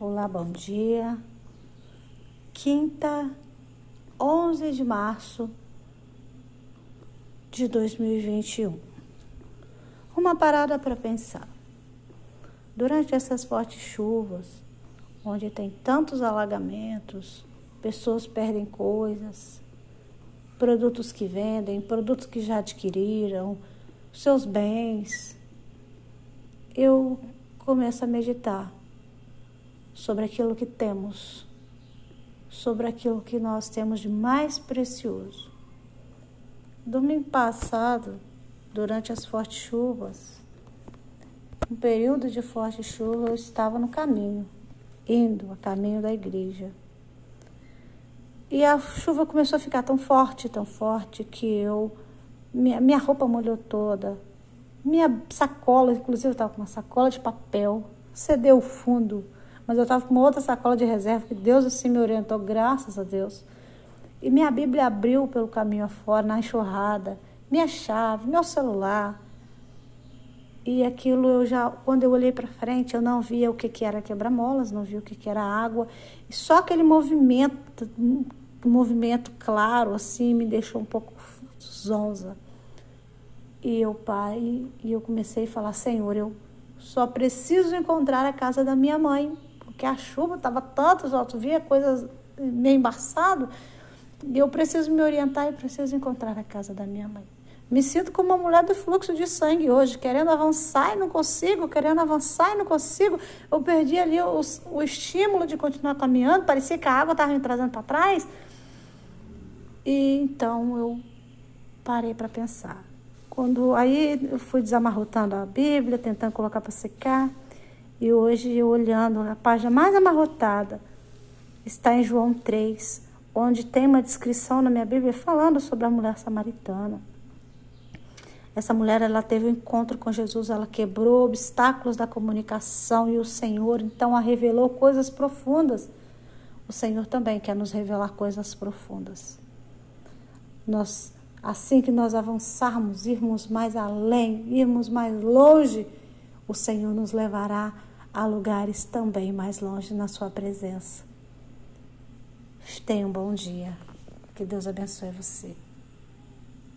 Olá, bom dia. Quinta, 11 de março de 2021. Uma parada para pensar. Durante essas fortes chuvas, onde tem tantos alagamentos, pessoas perdem coisas, produtos que vendem, produtos que já adquiriram, seus bens, eu começo a meditar sobre aquilo que temos, sobre aquilo que nós temos de mais precioso. Domingo passado, durante as fortes chuvas, um período de forte chuva, eu estava no caminho, indo a caminho da igreja. E a chuva começou a ficar tão forte, tão forte, que eu. Minha, minha roupa molhou toda. Minha sacola, inclusive eu estava com uma sacola de papel, cedeu o fundo mas eu estava com uma outra sacola de reserva, que Deus assim me orientou, graças a Deus. E minha Bíblia abriu pelo caminho afora, na enxurrada, minha chave, meu celular. E aquilo eu já, quando eu olhei para frente, eu não via o que, que era quebra-molas, não via o que, que era água. E só aquele movimento, movimento claro, assim, me deixou um pouco zonza. E eu, pai, e eu comecei a falar, Senhor, eu só preciso encontrar a casa da minha mãe porque a chuva estava tanto, eu via coisas meio embaçado, e eu preciso me orientar e preciso encontrar a casa da minha mãe. Me sinto como uma mulher do fluxo de sangue hoje, querendo avançar e não consigo, querendo avançar e não consigo. Eu perdi ali o, o estímulo de continuar caminhando, parecia que a água estava me trazendo para trás. E então eu parei para pensar. Quando aí eu fui desamarrotando a Bíblia, tentando colocar para secar. E hoje, olhando a página mais amarrotada, está em João 3, onde tem uma descrição na minha Bíblia falando sobre a mulher samaritana. Essa mulher, ela teve um encontro com Jesus, ela quebrou obstáculos da comunicação e o Senhor então a revelou coisas profundas. O Senhor também quer nos revelar coisas profundas. Nós, assim que nós avançarmos, irmos mais além, irmos mais longe, o Senhor nos levará a lugares também mais longe na sua presença. Tenha um bom dia. Que Deus abençoe você.